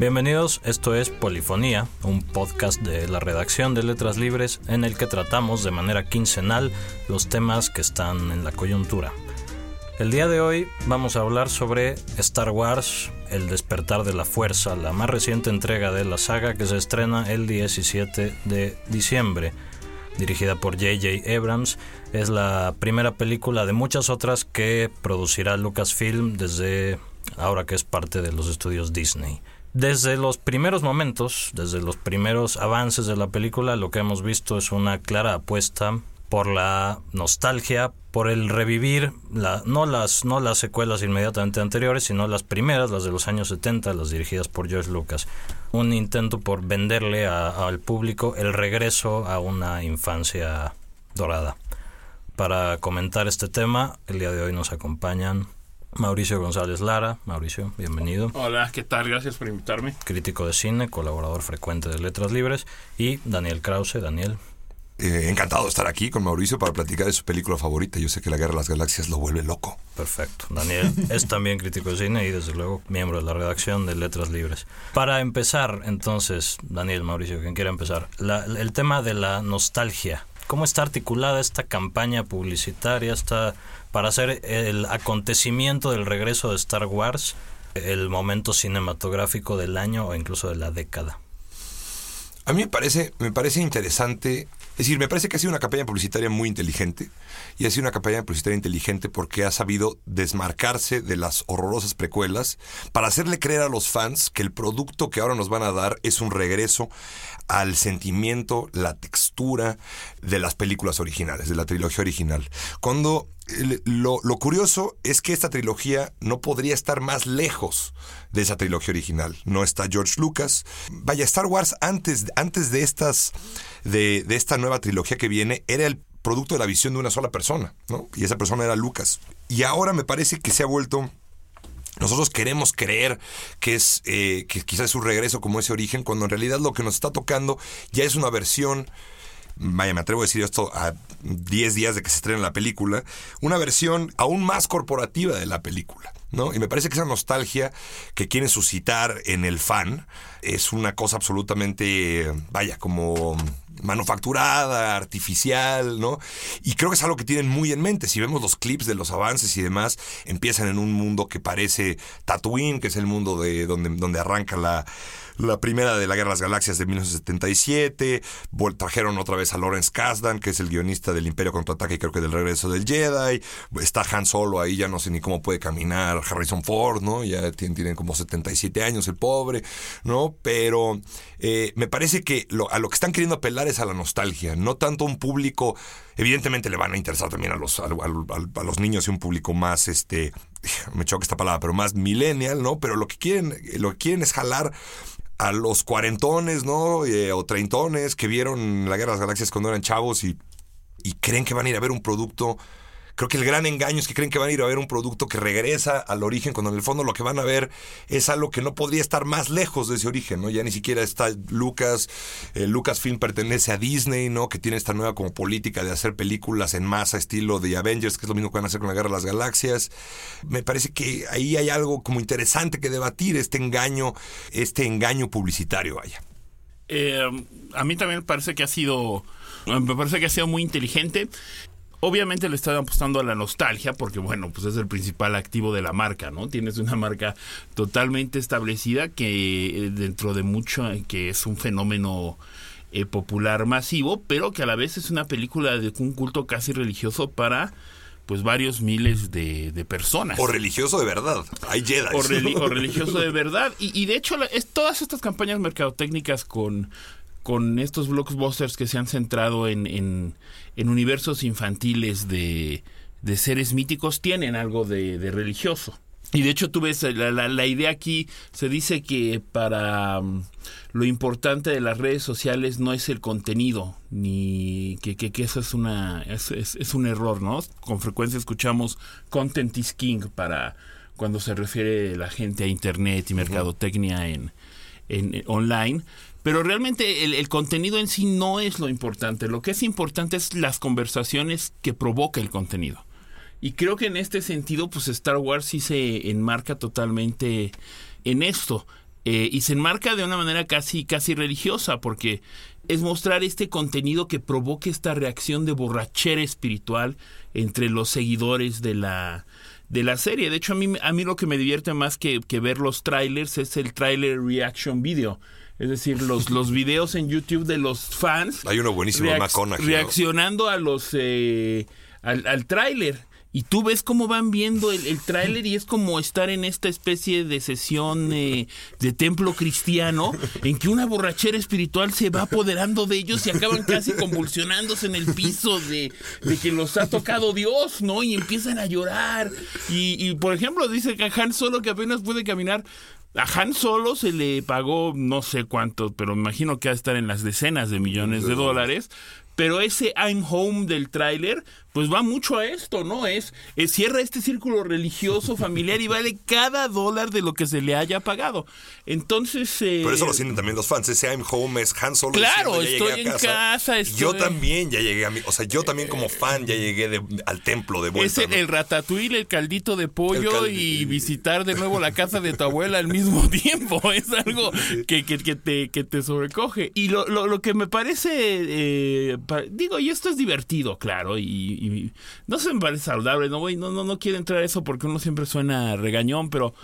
Bienvenidos, esto es Polifonía, un podcast de la redacción de Letras Libres en el que tratamos de manera quincenal los temas que están en la coyuntura. El día de hoy vamos a hablar sobre Star Wars, El despertar de la fuerza, la más reciente entrega de la saga que se estrena el 17 de diciembre. Dirigida por J.J. Abrams, es la primera película de muchas otras que producirá Lucasfilm desde ahora que es parte de los estudios Disney. Desde los primeros momentos, desde los primeros avances de la película, lo que hemos visto es una clara apuesta por la nostalgia, por el revivir la, no las no las secuelas inmediatamente anteriores, sino las primeras, las de los años 70, las dirigidas por George Lucas. Un intento por venderle al público el regreso a una infancia dorada. Para comentar este tema, el día de hoy nos acompañan Mauricio González Lara. Mauricio, bienvenido. Hola, ¿qué tal? Gracias por invitarme. Crítico de cine, colaborador frecuente de Letras Libres. Y Daniel Krause. Daniel. Eh, encantado de estar aquí con Mauricio para platicar de su película favorita. Yo sé que La Guerra de las Galaxias lo vuelve loco. Perfecto. Daniel es también crítico de cine y desde luego miembro de la redacción de Letras Libres. Para empezar, entonces, Daniel, Mauricio, quien quiera empezar, el tema de la nostalgia. ¿Cómo está articulada esta campaña publicitaria, esta para hacer el acontecimiento del regreso de Star Wars el momento cinematográfico del año o incluso de la década. A mí me parece, me parece interesante, es decir, me parece que ha sido una campaña publicitaria muy inteligente y ha sido una campaña publicitaria inteligente porque ha sabido desmarcarse de las horrorosas precuelas para hacerle creer a los fans que el producto que ahora nos van a dar es un regreso al sentimiento, la textura de las películas originales, de la trilogía original. Cuando lo, curioso es que esta trilogía no podría estar más lejos de esa trilogía original. No está George Lucas. Vaya, Star Wars antes, antes de estas de, de esta nueva trilogía que viene era el producto de la visión de una sola persona, ¿no? Y esa persona era Lucas. Y ahora me parece que se ha vuelto nosotros queremos creer que es eh, que quizás es un regreso como ese origen, cuando en realidad lo que nos está tocando ya es una versión vaya, me atrevo a decir esto a 10 días de que se estrene la película, una versión aún más corporativa de la película. ¿No? Y me parece que esa nostalgia que quieren suscitar en el fan es una cosa absolutamente, vaya, como manufacturada, artificial, ¿no? Y creo que es algo que tienen muy en mente. Si vemos los clips de los avances y demás, empiezan en un mundo que parece Tatooine, que es el mundo de donde, donde arranca la, la primera de la Guerra de las Galaxias de 1977, trajeron otra vez a Lawrence Kasdan, que es el guionista del Imperio Contraataque y creo que del Regreso del Jedi, está Han Solo ahí, ya no sé ni cómo puede caminar Harrison Ford, ¿no? Ya tiene, como 77 años el pobre, ¿no? Pero eh, me parece que a lo que están queriendo apelar es a la nostalgia, no tanto un público, evidentemente le van a interesar también a los, a, los niños y un público más, este, me choca esta palabra, pero más millennial, ¿no? Pero lo que quieren, lo que quieren es jalar a los cuarentones, ¿no? Eh, o treintones que vieron la Guerra de las Galaxias cuando eran chavos y, y creen que van a ir a ver un producto Creo que el gran engaño es que creen que van a ir a ver un producto que regresa al origen, cuando en el fondo lo que van a ver es algo que no podría estar más lejos de ese origen, ¿no? Ya ni siquiera está Lucas, eh, Lucasfilm pertenece a Disney, ¿no? Que tiene esta nueva como política de hacer películas en masa estilo de Avengers, que es lo mismo que van a hacer con la Guerra de las Galaxias. Me parece que ahí hay algo como interesante que debatir, este engaño, este engaño publicitario, vaya. Eh, a mí también parece que ha sido me parece que ha sido muy inteligente. Obviamente le están apostando a la nostalgia porque, bueno, pues es el principal activo de la marca, ¿no? Tienes una marca totalmente establecida que eh, dentro de mucho, que es un fenómeno eh, popular masivo, pero que a la vez es una película de un culto casi religioso para pues varios miles de, personas. O religioso de verdad. Hay Jedi. O, religioso de verdad. Y, y de hecho, es, todas estas campañas mercadotécnicas con con estos blockbusters que se han centrado en, en, universos infantiles de, de, seres míticos tienen algo de, religioso. Y de hecho tú ves, la, la, idea aquí se dice que para mm, lo importante de las redes sociales no es el contenido, ni que, que, eso es, una, es, es, un error, ¿no? Con frecuencia escuchamos content is king para cuando se refiere la gente a internet y mercadotecnia en, en online pero realmente el, contenido en sí no es lo importante. Lo que es importante es las conversaciones que provoca el contenido. Y creo que en este sentido, pues Star Wars sí se enmarca totalmente en esto. eh, y se enmarca de una manera casi, casi religiosa, porque es mostrar este contenido que provoque esta reacción de borrachera espiritual entre los seguidores de la, de la serie. De hecho, a mí, a mí lo que me divierte más que, que ver los trailers es el trailer reaction video. Es decir, los, los videos en YouTube de los fans. Hay uno buenísimo, reac- Reaccionando a los eh, al, al tráiler. Y tú ves cómo van viendo el, el tráiler y es como estar en esta especie de sesión eh, de templo cristiano en que una borrachera espiritual se va apoderando de ellos y acaban casi convulsionándose en el piso de, de que los ha tocado Dios, ¿no? Y empiezan a llorar. Y, y, por ejemplo, dice que Han Solo que apenas puede caminar. A Han Solo se le pagó no sé cuánto, pero me imagino que va a estar en las decenas de millones de dólares. Pero ese I'm Home del tráiler, pues va mucho a esto, ¿no? Es, es, cierra este círculo religioso, familiar y vale cada dólar de lo que se le haya pagado. Entonces... Eh, Pero eso lo sienten también los fans. Ese I'm Home es Han Solo. Claro, diciendo, estoy en casa. Yo estoy- también ya llegué a mi... O sea, yo también como fan ya llegué de- al templo de vuelta. Es el, ¿no? el ratatouille, el caldito de pollo caldi- y visitar de nuevo la casa de tu abuela al mismo tiempo. Es algo que, que- que te, que te sobrecoge. Y lo, lo- lo que me parece, eh, digo, y esto es divertido, claro, y, y no se me parece saludable, no voy, no, no, no quiero entrar a eso porque uno siempre suena regañón, pero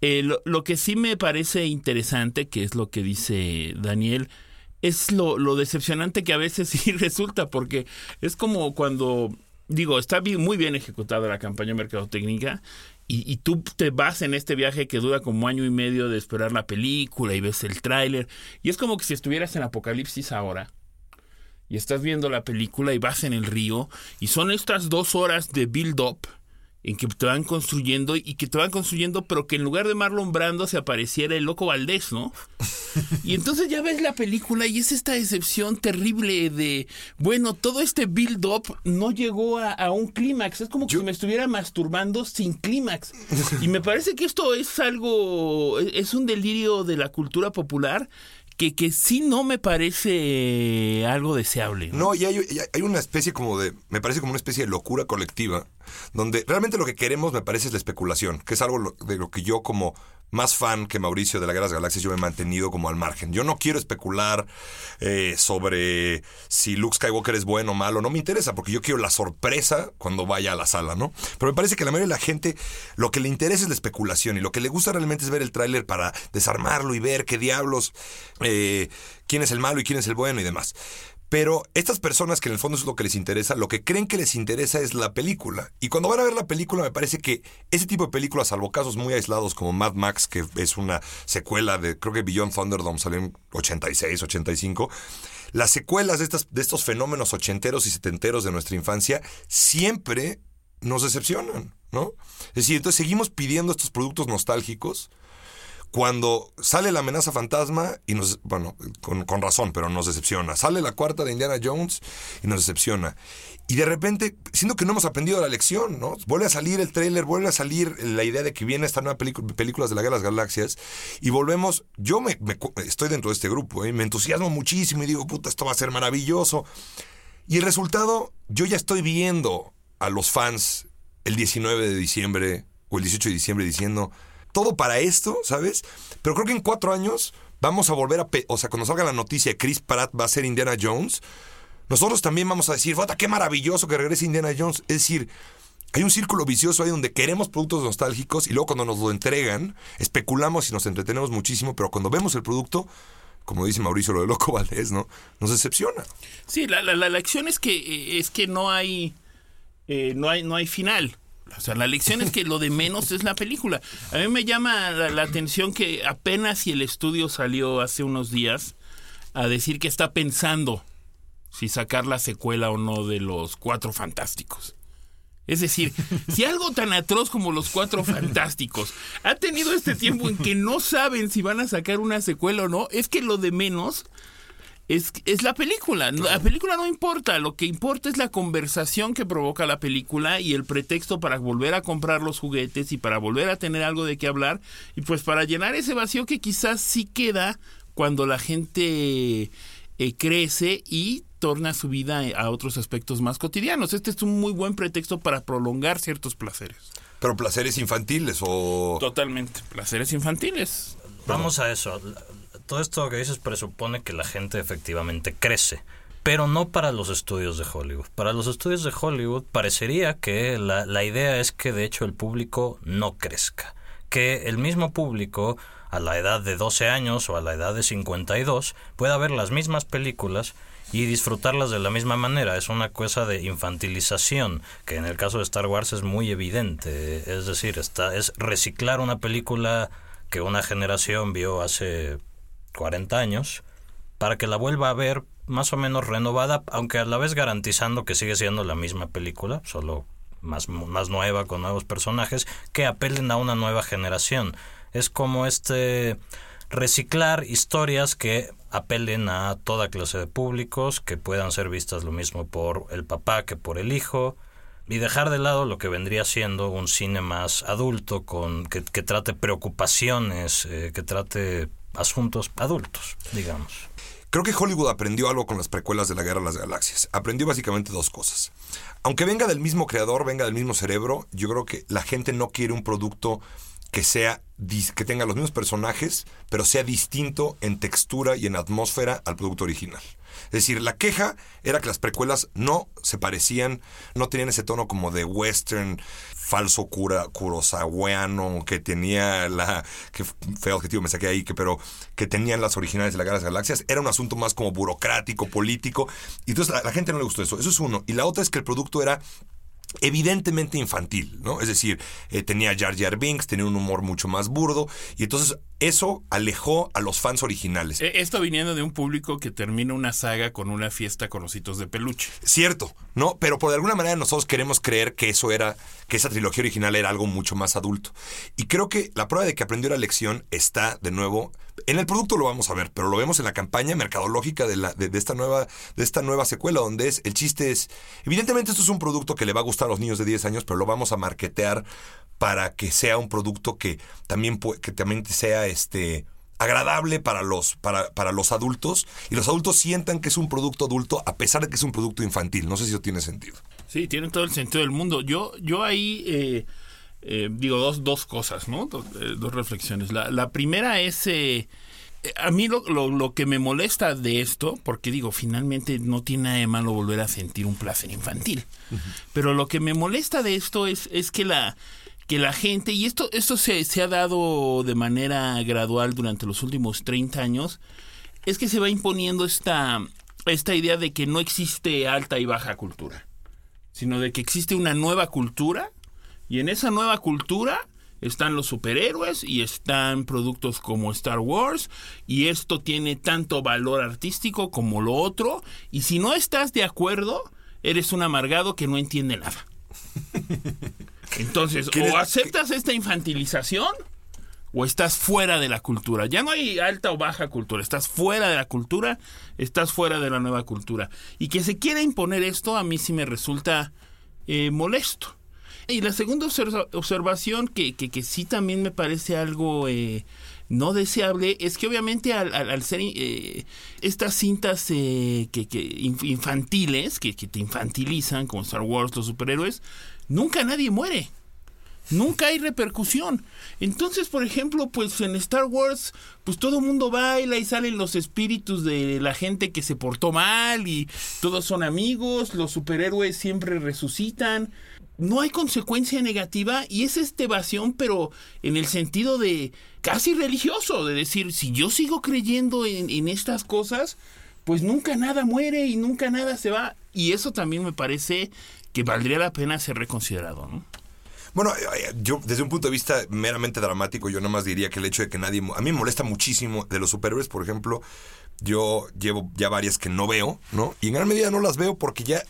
eh, lo, que sí me parece interesante, que es lo que dice Daniel, es lo, decepcionante que a veces sí resulta, porque es como cuando, digo, está bien- muy bien ejecutada la campaña mercadotecnia y, y tú te vas en este viaje que dura como año y medio de esperar la película y ves el tráiler y es como que si estuvieras en Apocalipsis ahora y estás viendo la película y vas en el río y son estas dos horas de build up en que te van construyendo y que te van construyendo, pero que en lugar de Marlon Brando se apareciera el loco Valdés, ¿no? Y entonces ya ves la película y es esta decepción terrible de, bueno, todo este build-up no llegó a, a un clímax. Es como que Yo- si me estuviera masturbando sin clímax. Y me parece que esto es algo, es un delirio de la cultura popular que, que sí no me parece algo deseable. ¿no? Y hay, y hay una especie como de, me parece como una especie de locura colectiva, donde realmente lo que queremos me parece es la especulación, que es algo de lo que yo como más fan que Mauricio de la Guerra de Galaxias yo me he mantenido como al margen. Yo no quiero especular eh, sobre si Luke Skywalker es bueno o malo, no me interesa, porque yo quiero la sorpresa cuando vaya a la sala, ¿no? Pero me parece que la mayoría de la gente lo que le interesa es la especulación y lo que le gusta realmente es ver el tráiler para desarmarlo y ver qué diablos, eh, quién es el malo y quién es el bueno y demás. Pero estas personas que en el fondo es lo que les interesa, lo que creen que les interesa es la película. Y cuando van a ver la película, me parece que ese tipo de películas, salvo casos muy aislados como Mad Max, que es una secuela de, creo que Beyond Thunderdome salió en 86, 85, las secuelas de, estas, de estos fenómenos ochenteros y setenteros de nuestra infancia siempre nos decepcionan, ¿no? Es decir, entonces seguimos pidiendo estos productos nostálgicos cuando sale la amenaza fantasma y nos, bueno, con, razón, pero nos decepciona. Sale la cuarta de Indiana Jones y nos decepciona. Y de repente, siendo que no hemos aprendido la lección, ¿no? Vuelve a salir el tráiler, vuelve a salir la idea de que viene esta nueva película, películas de la Guerra de las Galaxias y volvemos, yo me, estoy dentro de este grupo, ¿eh? me entusiasmo muchísimo y digo, puta, esto va a ser maravilloso. Y el resultado, yo ya estoy viendo a los fans el 19 de diciembre o el 18 de diciembre diciendo, todo para esto, ¿sabes? Pero creo que en cuatro años vamos a volver a... O sea, cuando salga la noticia de Chris Pratt va a ser Indiana Jones, nosotros también vamos a decir, ¡Bota, qué maravilloso que regrese Indiana Jones! Es decir, hay un círculo vicioso ahí donde queremos productos nostálgicos y luego cuando nos lo entregan, especulamos y nos entretenemos muchísimo, pero cuando vemos el producto, como dice Mauricio, lo de Loco Valdés, ¿no? Nos decepciona. Sí, la, la, la lección es que eh, es que no hay eh, no hay no hay final. O sea, la lección es que lo de menos es la película. A mí me llama la, la atención que apenas si el estudio salió hace unos días a decir que está pensando si sacar la secuela o no de los Cuatro Fantásticos. Es decir, si algo tan atroz como los Cuatro Fantásticos ha tenido este tiempo en que no saben si van a sacar una secuela o no, es que lo de menos es, es la película. La película no importa. Lo que importa es la conversación que provoca la película y el pretexto para volver a comprar los juguetes y para volver a tener algo de qué hablar. Y pues para llenar ese vacío que quizás sí queda cuando la gente eh, crece y torna su vida a otros aspectos más cotidianos. Este es un muy buen pretexto para prolongar ciertos placeres. Pero placeres infantiles o... Totalmente. Placeres infantiles. vamos a eso. Todo esto que dices presupone que la gente efectivamente crece pero no para los estudios de Hollywood. Para los estudios de Hollywood parecería que la, la, idea es que de hecho el público no crezca, que el mismo público a la edad de 12 años o a la edad de 52 pueda ver las mismas películas y disfrutarlas de la misma manera. Es una cosa de infantilización que en el caso de Star Wars es muy evidente. Es decir, está, es reciclar una película que una generación vio hace 40 años para que la vuelva a ver más o menos renovada, aunque a la vez garantizando que sigue siendo la misma película, solo más, más nueva, con nuevos personajes, que apelen a una nueva generación. Es como este reciclar historias que apelen a toda clase de públicos, que puedan ser vistas lo mismo por el papá que por el hijo, y dejar de lado lo que vendría siendo un cine más adulto, con que, trate preocupaciones, eh, que trate asuntos adultos, digamos. Creo que Hollywood aprendió algo con las precuelas de la Guerra de las Galaxias. Aprendió básicamente dos cosas. Aunque venga del mismo creador, venga del mismo cerebro, yo creo que la gente no quiere un producto que sea que tenga los mismos personajes, pero sea distinto en textura y en atmósfera al producto original. Es decir, la queja era que las precuelas no se parecían, no tenían ese tono como de western falso cura, kurosaweano que tenía la que feo objetivo me saqué ahí que pero que tenían las originales de la Guerra Galaxias. Era un asunto más como burocrático político. Y entonces a la gente no le gustó eso. Eso es uno. Y la otra es que el producto era evidentemente infantil, ¿no? Es decir, eh, tenía Jar Jar Binks, tenía un humor mucho más burdo, y entonces eso alejó a los fans originales. E, esto viniendo de un público que termina una saga con una fiesta con ositos de peluche. Cierto, ¿no? Pero por alguna manera nosotros queremos creer que eso era, que esa trilogía original era algo mucho más adulto. Y creo que la prueba de que aprendió la lección está de nuevo en el producto lo vamos a ver, pero lo vemos en la campaña mercadológica de, la, de, esta nueva, de esta nueva secuela, donde es, el chiste es, evidentemente esto es un producto que le va a gustar a los niños de 10 años, pero lo vamos a marketear para que sea un producto que también, que también sea este, agradable para los, para, para, los adultos y los adultos sientan que es un producto adulto a pesar de que es un producto infantil. No sé si eso tiene sentido. Sí, tiene todo el sentido del mundo. Yo, yo ahí... Eh eh, digo, dos, dos cosas, ¿no? Dos, eh, reflexiones. La, la, primera es, eh, a mí lo, lo, que me molesta de esto, porque digo, finalmente no tiene nada de malo volver a sentir un placer infantil, pero lo que me molesta de esto es, es que la que la gente, y esto, esto se, se ha dado de manera gradual durante los últimos 30 años, es que se va imponiendo esta, esta idea de que no existe alta y baja cultura, sino de que existe una nueva cultura y en esa nueva cultura están los superhéroes y están productos como Star Wars y esto tiene tanto valor artístico como lo otro y si no estás de acuerdo eres un amargado que no entiende nada. Entonces, o aceptas esta infantilización o estás fuera de la cultura. Ya no hay alta o baja cultura, estás fuera de la cultura, estás fuera de la nueva cultura. Y que se quiera imponer esto a mí sí me resulta eh, molesto. Y la segunda observación, que, que, sí también me parece algo eh, no deseable, es que obviamente al, ser eh, estas cintas eh, que, infantiles, que, te infantilizan, como Star Wars, los superhéroes, nunca nadie muere. Nunca hay repercusión. Entonces, por ejemplo, pues en Star Wars, pues todo el mundo baila y salen los espíritus de la gente que se portó mal y todos son amigos, los superhéroes siempre resucitan no hay consecuencia negativa y es esta evasión, pero en el sentido de casi religioso, de decir, si yo sigo creyendo en, estas cosas, pues nunca nada muere y nunca nada se va. Y eso también me parece que valdría la pena ser reconsiderado, ¿no? Bueno, eh, eh, yo desde un punto de vista meramente dramático, yo más diría que el hecho de que nadie... A mí me molesta muchísimo de los superhéroes, por ejemplo, yo llevo ya varias que no veo, ¿no? Y en gran medida no las veo porque ya...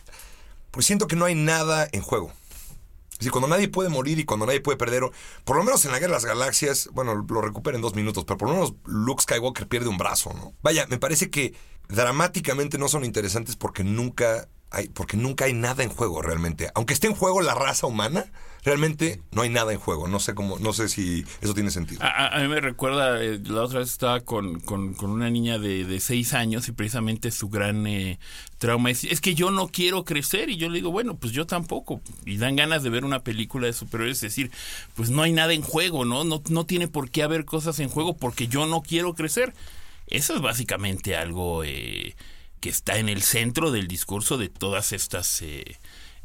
Pues siento que no hay nada en juego. Es decir, cuando nadie puede morir y cuando nadie puede perder, por lo menos en la Guerra de las Galaxias, bueno, lo recupera en dos minutos, pero por lo menos Luke Skywalker pierde un brazo, ¿no? Vaya, me parece que dramáticamente no son interesantes porque nunca hay, porque nunca hay nada en juego realmente. Aunque esté en juego la raza humana, realmente no hay nada en juego. No sé cómo, no sé si eso tiene sentido. A, mí me recuerda, eh, la otra vez estaba con, con, una niña de, de, seis años y precisamente su gran eh, trauma es, es que yo no quiero crecer y yo le digo, bueno, pues yo tampoco. Y dan ganas de ver una película de superhéroes, es decir, pues no hay nada en juego, ¿no? No, no tiene por qué haber cosas en juego porque yo no quiero crecer. Eso es básicamente algo eh, que está en el centro del discurso de todas estas eh,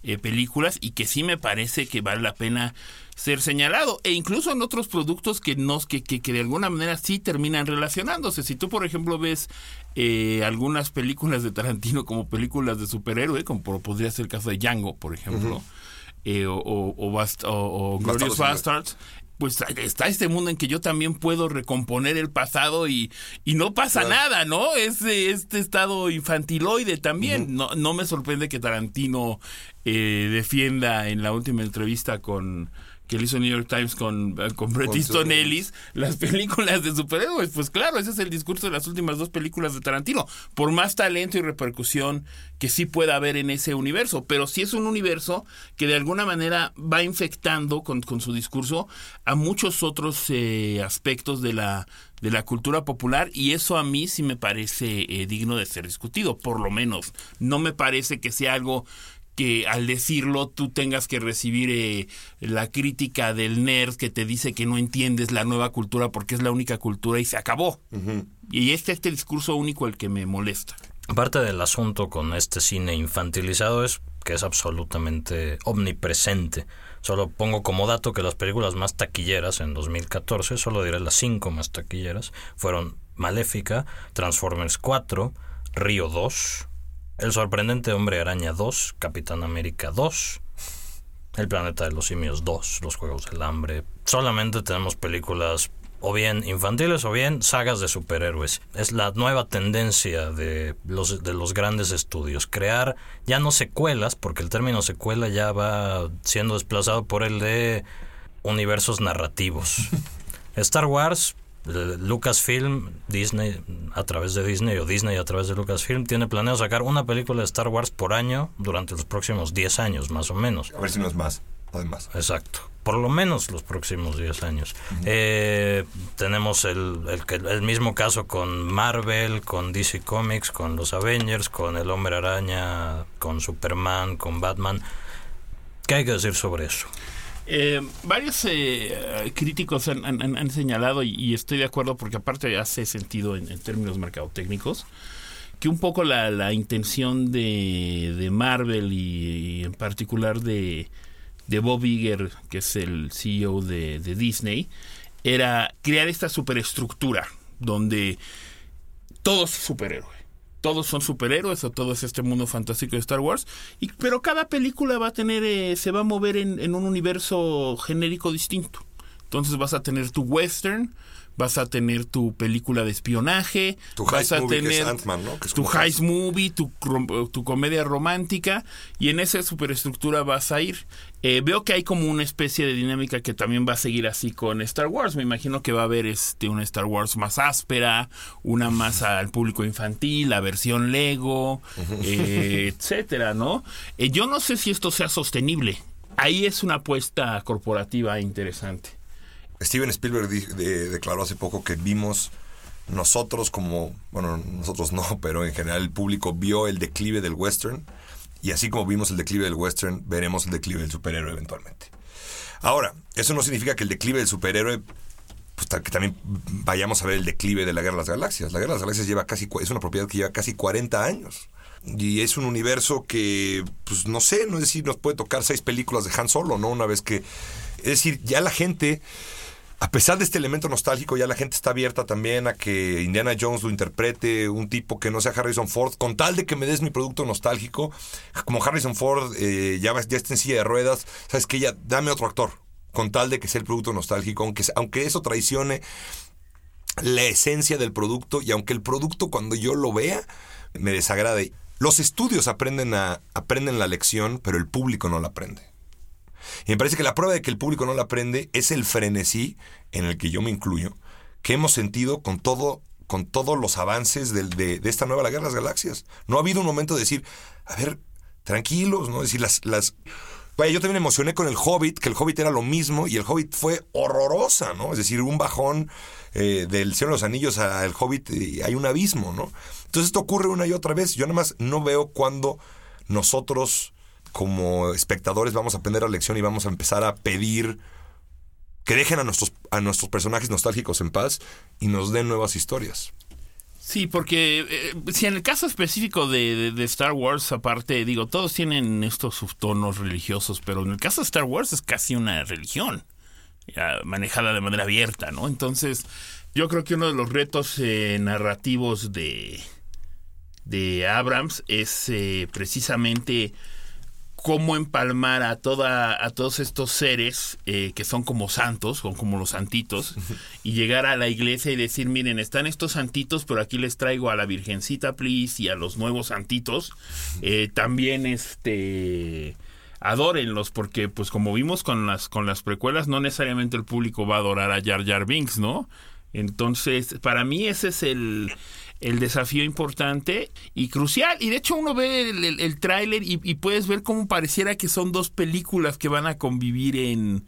eh, películas y que sí me parece que vale la pena ser señalado. E incluso en otros productos que nos que, que, de alguna manera sí terminan relacionándose. Si tú por ejemplo ves eh, algunas películas de Tarantino como películas de superhéroe como podría ser el caso de Django por ejemplo eh, o, o, o, o, Glorious Bastards pues está este mundo en que yo también puedo recomponer el pasado y, y no pasa nada, ¿no? Es este estado infantiloide también. no, no me sorprende que Tarantino eh, defienda en la última entrevista con que le hizo New York Times con, eh, con Bret Easton Ellis, las películas de superhéroes. Pues claro, ese es el discurso de las últimas dos películas de Tarantino. Por más talento y repercusión que sí pueda haber en ese universo. Pero sí es un universo que de alguna manera va infectando con, con su discurso a muchos otros eh, aspectos de la, de la cultura popular y eso a mí sí me parece eh, digno de ser discutido, por lo menos. No me parece que sea algo que al decirlo tú tengas que recibir eh, la crítica del nerd que te dice que no entiendes la nueva cultura porque es la única cultura y se acabó. Y este es este discurso único el que me molesta. Parte del asunto con este cine infantilizado es que es absolutamente omnipresente. Solo pongo como dato que las películas más taquilleras en 2014, solo diré las cinco más taquilleras, fueron Maléfica, Transformers 4, Río 2, el sorprendente Hombre Araña 2, Capitán América 2, El Planeta de los Simios 2, Los Juegos del Hambre. Solamente tenemos películas o bien infantiles o bien sagas de superhéroes. Es la nueva tendencia de los, de los grandes estudios. Crear ya no secuelas, porque el término secuela ya va siendo desplazado por el de universos narrativos. Star Wars Lucasfilm, Disney a través de Disney o Disney a través de Lucasfilm tiene planeado sacar una película de Star Wars por año durante los próximos 10 años, más o menos. A ver si no es más, además. Exacto. Por lo menos los próximos 10 años. Eh, tenemos el, el, el, mismo caso con Marvel, con DC Comics, con los Avengers, con el Hombre Araña, con Superman, con Batman. ¿Qué hay que decir sobre eso? Eh, varios eh, críticos han, señalado, y, estoy de acuerdo porque aparte hace sentido en, términos mercadotécnicos, que un poco la, intención de, Marvel y, en particular de, de Bob Iger, que es el CEO de, de Disney, era crear esta superestructura donde todo es superhéroe todos son superhéroes o todo es este mundo fantástico de Star Wars. Y, pero cada película va a tener, eh, se va a mover en, en, un universo genérico distinto. Entonces vas a tener tu western, vas a tener tu película de espionaje, tu vas a tener tu heist movie, tu, tu, comedia romántica y en esa superestructura vas a ir. Eh, veo que hay como una especie de dinámica que también va a seguir así con Star Wars. Me imagino que va a haber este una Star Wars más áspera, una más al público infantil, la versión Lego, eh, etcétera, ¿no? Eh, yo no sé si esto sea sostenible. Ahí es una apuesta corporativa interesante. Steven Spielberg declaró hace poco que vimos nosotros como, bueno, nosotros no, pero en general el público vio el declive del western y así como vimos el declive del western, veremos el declive del superhéroe eventualmente. Ahora, eso no significa que el declive del superhéroe pues, que también vayamos a ver el declive de la Guerra de las Galaxias. La Guerra de las Galaxias lleva casi, es una propiedad que lleva casi 40 años. Y es un universo que, pues no sé, no es decir, nos puede tocar seis películas de Han Solo, ¿no? Una vez que... Es decir, ya la gente a pesar de este elemento nostálgico, ya la gente está abierta también a que Indiana Jones lo interprete un tipo que no sea Harrison Ford, con tal de que me des mi producto nostálgico. Como Harrison Ford eh, ya, está en silla de ruedas, sabes que ya dame otro actor, con tal de que sea el producto nostálgico, aunque, aunque eso traicione la esencia del producto y aunque el producto cuando yo lo vea me desagrade. Los estudios aprenden, a, aprenden la lección, pero el público no la aprende. Y me parece que la prueba de que el público no la aprende es el frenesí, en el que yo me incluyo, que hemos sentido con todo con todos los avances de, de, esta nueva La Guerra de las Galaxias. No ha habido un momento de decir, a ver, tranquilos, ¿no? Es decir, las, las Vaya, yo también me emocioné con el Hobbit, que el Hobbit era lo mismo y el Hobbit fue horrorosa, ¿no? Es decir, un bajón eh, del Señor de los Anillos al Hobbit, y hay un abismo, ¿no? Entonces esto ocurre una y otra vez. Yo nada más no veo cuando nosotros como espectadores vamos a aprender la lección y vamos a empezar a pedir que dejen a nuestros, a nuestros personajes nostálgicos en paz y nos den nuevas historias. Sí, porque eh, si en el caso específico de, Star Wars, aparte, digo, todos tienen estos subtonos religiosos, pero en el caso de Star Wars es casi una religión, manejada de manera abierta, ¿no? Entonces, yo creo que uno de los retos eh, narrativos de, de Abrams es eh, precisamente cómo empalmar a toda a todos estos seres eh, que son como santos son como los santitos y llegar a la iglesia y decir miren están estos santitos pero aquí les traigo a la virgencita please y a los nuevos santitos. Eh, también este adórenlos porque pues como vimos con las con las precuelas no necesariamente el público va a adorar a Jar Jar Binks no entonces para mí ese es el el desafío importante y crucial. Y de hecho uno ve el, el, tráiler y, puedes ver cómo pareciera que son dos películas que van a convivir en,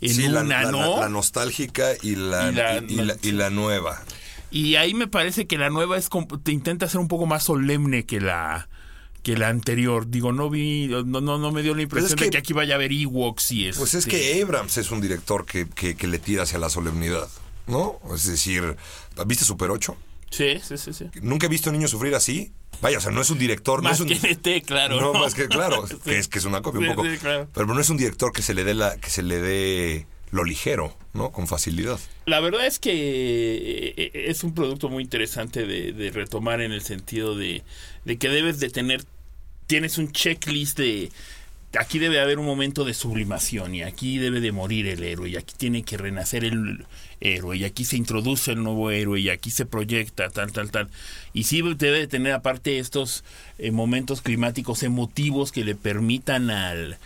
en una, la, ¿no? La, nostálgica y la, y la, nueva. Y ahí me parece que la nueva es te intenta ser un poco más solemne que la que la anterior. Digo, no vi, no, no, no me dio la pues impresión de que aquí vaya a haber Ewoks y Pues es que este Abrams es un director que, que, que le tira hacia la solemnidad, ¿no? Es decir, ¿viste Super 8? Sí, sí, sí, sí. Nunca he visto a un niño sufrir así. Vaya, o sea, no es un director. Más no es un, que NT, claro. No, más que, claro, que, es, que es una copia un poco. Pero no es un director que se le dé la, que se le dé lo ligero, ¿no? Con facilidad. La verdad es que eh, eh, es un producto muy interesante de, de retomar en el sentido de, de que debes de tener, tienes un checklist de aquí debe haber un momento de sublimación y aquí debe de morir el héroe y aquí tiene que renacer el héroe y aquí se introduce el nuevo héroe y aquí se proyecta tal tal tal. Y sí debe de tener aparte estos eh, momentos climáticos emotivos que le permitan al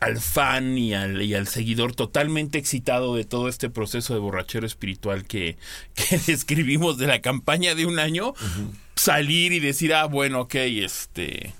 al fan y al, y al seguidor totalmente excitado de todo este proceso de borrachero espiritual que, que describimos de la campaña de un año, salir y decir, ah, bueno, ok, este,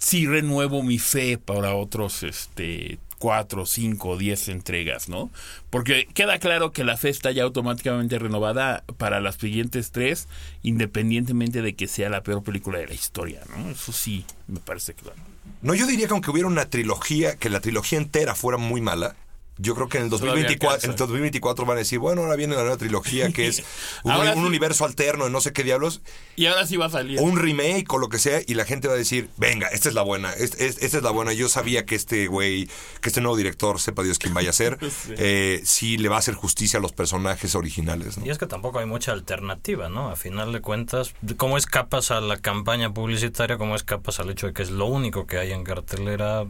sí renuevo mi fe para otros este cuatro, cinco, diez entregas, ¿no? Porque queda claro que la fe está ya automáticamente renovada para las siguientes tres, independientemente de que sea la peor película de la historia, ¿no? Eso sí, me parece claro. No, yo diría que aunque hubiera una trilogía, que la trilogía entera fuera muy mala, yo creo que en el 2024, en el 2024 van a decir, bueno, ahora viene la nueva trilogía que es un, universo alterno de no sé qué diablos. Y ahora sí va a salir. O un remake o lo que sea y la gente va a decir, venga, esta es la buena, esta, es la buena. Yo sabía que este güey, que este nuevo director, sepa Dios quién vaya a ser, eh, sí. le va a hacer justicia a los personajes originales. Y es que tampoco hay mucha alternativa, ¿no? A final de cuentas, ¿cómo escapas a la campaña publicitaria? ¿Cómo escapas al hecho de que es lo único que hay en cartelera?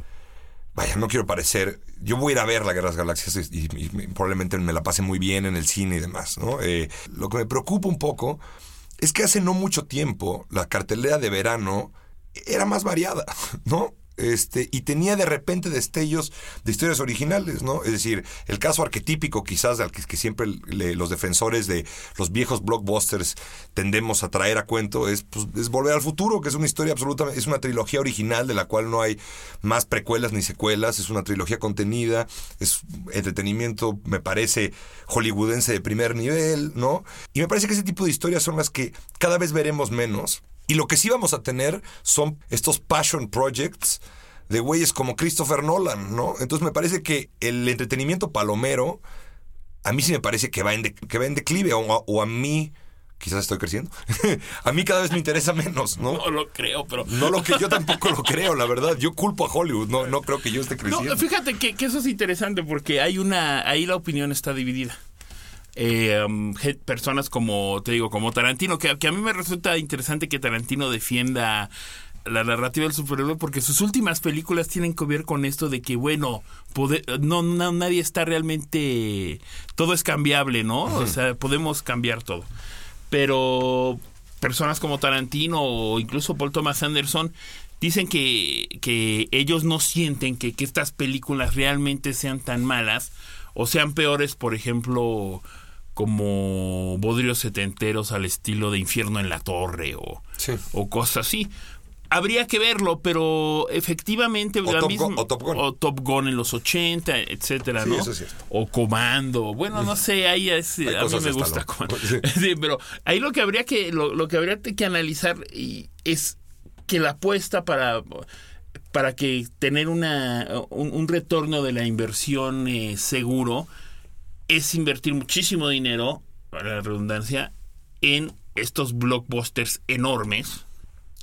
Vaya, no quiero parecer, yo voy a ir a ver la Guerra de Galaxias y, probablemente me la pase muy bien en el cine y demás, ¿no? Eh, lo que me preocupa un poco es que hace no mucho tiempo la cartelera de verano era más variada, ¿no? Este, y tenía de repente destellos de historias originales, ¿no? Es decir, el caso arquetípico quizás al que, siempre los defensores de los viejos blockbusters tendemos a traer a cuento es, pues, es Volver al Futuro, que es una historia absolutamente, es una trilogía original de la cual no hay más precuelas ni secuelas, es una trilogía contenida, es entretenimiento, me parece, hollywoodense de primer nivel, ¿no? Y me parece que ese tipo de historias son las que cada vez veremos menos y lo que sí vamos a tener son estos passion projects de güeyes como Christopher Nolan, ¿no? Entonces me parece que el entretenimiento palomero, a mí sí me parece que va en, que va en declive, o, a mí quizás estoy creciendo. a mí cada vez me interesa menos, ¿no? No lo creo, pero. No lo que yo tampoco lo creo, la verdad. Yo culpo a Hollywood, no, no creo que yo esté creciendo. No, fíjate que, que, eso es interesante porque hay una. Ahí la opinión está dividida eh, um, personas como, te digo, como Tarantino, que, a mí me resulta interesante que Tarantino defienda la narrativa del superhéroe porque sus últimas películas tienen que ver con esto de que bueno no, nadie está realmente todo es cambiable no o sea podemos cambiar todo. Pero personas como Tarantino o incluso Paul Thomas Anderson dicen que, que ellos no sienten que, que estas películas realmente sean tan malas o sean peores por ejemplo como bodrios setenteros al estilo de Infierno en la Torre o, o cosas así. Habría que verlo, pero efectivamente O la Top misma- Gun- o Top Gun. o Top Gun en los 80, etcétera, Sí, ¿no? eso es cierto. O Comando. Bueno, no sé, ahí es, a mí me gusta. Comando. Sí. Pero ahí lo que habría que lo, lo que habría que analizar es que la apuesta para para que tener una un, retorno de la inversión eh, seguro es invertir muchísimo dinero, para la redundancia, en estos blockbusters enormes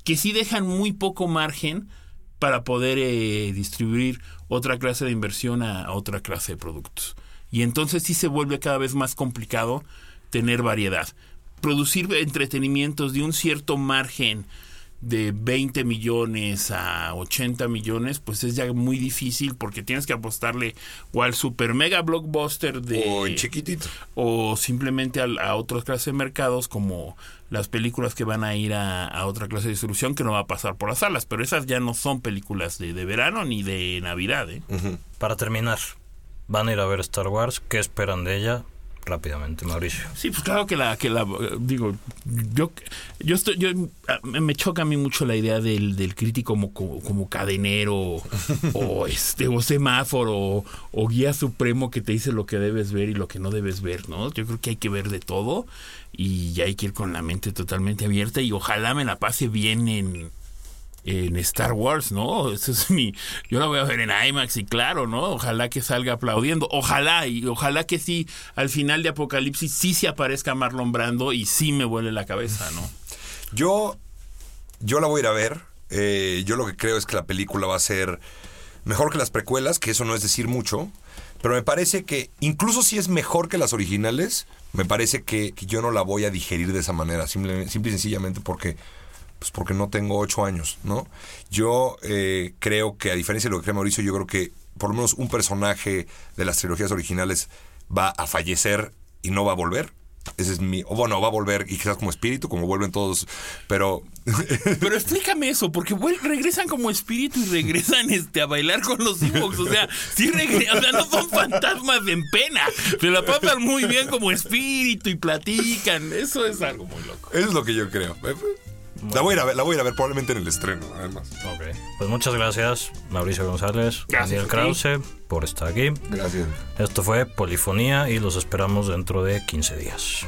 que sí dejan muy poco margen para poder eh, distribuir otra clase de inversión a otra clase de productos. Y entonces sí se vuelve cada vez más complicado tener variedad. Producir entretenimientos de un cierto margen de 20 millones a 80 millones, pues es ya muy difícil porque tienes que apostarle o al super mega blockbuster de O en chiquitito. o simplemente al- a, otras clases de mercados como las películas que van a ir a, a otra clase de distribución que no va a pasar por las salas, pero esas ya no son películas de, de verano ni de Navidad. ¿eh? Para terminar, van a ir a ver Star Wars. ¿Qué esperan de ella? Rápidamente, Mauricio. Sí, pues claro que la, que la digo, yo, yo estoy, yo, me choca a mí mucho la idea del, del crítico como, como, como cadenero o este, o semáforo o, o guía supremo que te dice lo que debes ver y lo que no debes ver, ¿no? Yo creo que hay que ver de todo y hay que ir con la mente totalmente abierta y ojalá me la pase bien en, en Star Wars, ¿no? Eso es mi. Yo la voy a ver en IMAX y claro, ¿no? Ojalá que salga aplaudiendo. Ojalá, y ojalá que sí, al final de Apocalipsis sí se aparezca Marlon Brando y sí me vuele la cabeza, ¿no? Yo, yo la voy a ir a ver. Eh, yo lo que creo es que la película va a ser mejor que las precuelas, que eso no es decir mucho. Pero me parece que, incluso si es mejor que las originales, me parece que, que yo no la voy a digerir de esa manera. Simple, simple y sencillamente porque, pues porque no tengo ocho años, ¿no? Yo eh, creo que, a diferencia de lo que cree Mauricio, yo creo que por lo menos un personaje de las trilogías originales va a fallecer y no va a volver. Ese es mi. O bueno, va a volver y quizás como espíritu, como vuelven todos. Pero. Pero explícame eso, porque regresan como espíritu y regresan este, a bailar con los Ewoks. O sea, sí regresan, o sea, no son fantasmas en pena. Se la pasan muy bien como espíritu y platican. Eso es algo muy loco. Eso es lo que yo creo. La voy a ir a ver, la voy a ir a ver probablemente en el estreno, además. Ok. Pues muchas gracias, Mauricio González, Gracias Daniel. Krause, por estar aquí. Gracias. Esto fue Polifonía y los esperamos dentro de 15 días.